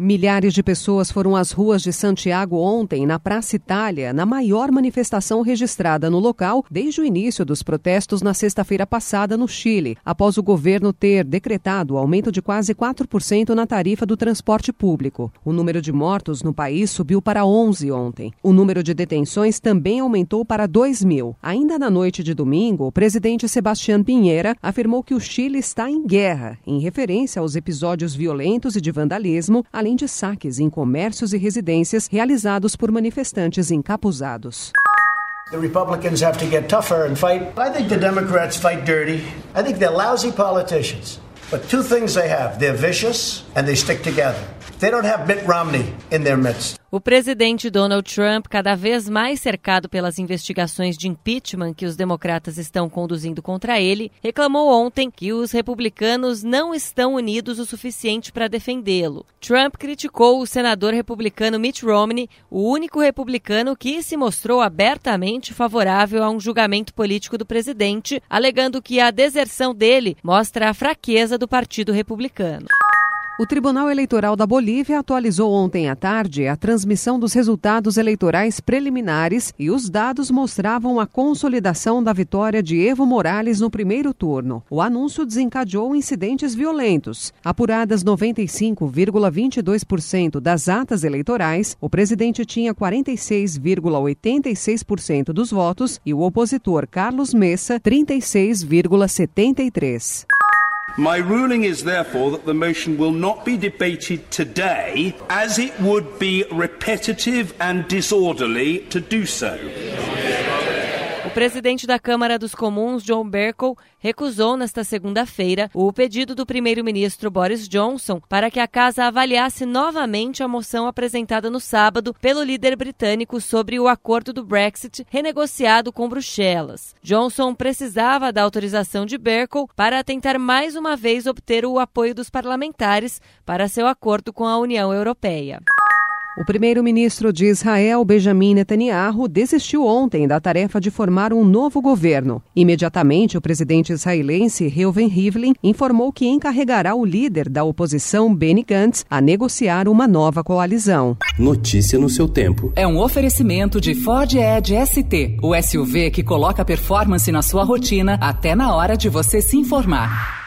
Milhares de pessoas foram às ruas de Santiago ontem, na Praça Itália, na maior manifestação registrada no local desde o início dos protestos na sexta-feira passada no Chile, após o governo ter decretado o aumento de quase 4% na tarifa do transporte público. O número de mortos no país subiu para 11 ontem. O número de detenções também aumentou para 2 mil. Ainda na noite de domingo, o presidente Sebastián Pinheira afirmou que o Chile está em guerra, em referência aos episódios violentos e de vandalismo, além além de saques em comércios e residências realizados por manifestantes encapuzados. The Republicans have to get tougher and fight. I think the Democrats fight dirty. I think they're lousy politicians. But two things they have they're vicious and they stick together. They don't have Mitt Romney in their midst. O presidente Donald Trump, cada vez mais cercado pelas investigações de impeachment que os democratas estão conduzindo contra ele, reclamou ontem que os republicanos não estão unidos o suficiente para defendê-lo. Trump criticou o senador republicano Mitt Romney, o único republicano que se mostrou abertamente favorável a um julgamento político do presidente, alegando que a deserção dele mostra a fraqueza do Partido Republicano. O Tribunal Eleitoral da Bolívia atualizou ontem à tarde a transmissão dos resultados eleitorais preliminares e os dados mostravam a consolidação da vitória de Evo Morales no primeiro turno. O anúncio desencadeou incidentes violentos. Apuradas 95,22% das atas eleitorais, o presidente tinha 46,86% dos votos e o opositor Carlos Messa 36,73%. My ruling is therefore that the motion will not be debated today, as it would be repetitive and disorderly to do so. Presidente da Câmara dos Comuns, John Bercow, recusou nesta segunda-feira o pedido do primeiro-ministro Boris Johnson para que a casa avaliasse novamente a moção apresentada no sábado pelo líder britânico sobre o acordo do Brexit renegociado com Bruxelas. Johnson precisava da autorização de Bercow para tentar mais uma vez obter o apoio dos parlamentares para seu acordo com a União Europeia. O primeiro-ministro de Israel, Benjamin Netanyahu, desistiu ontem da tarefa de formar um novo governo. Imediatamente, o presidente israelense Reuven Rivlin informou que encarregará o líder da oposição, Benny Gantz, a negociar uma nova coalizão. Notícia no seu tempo. É um oferecimento de Ford Edge ST, o SUV que coloca performance na sua rotina até na hora de você se informar.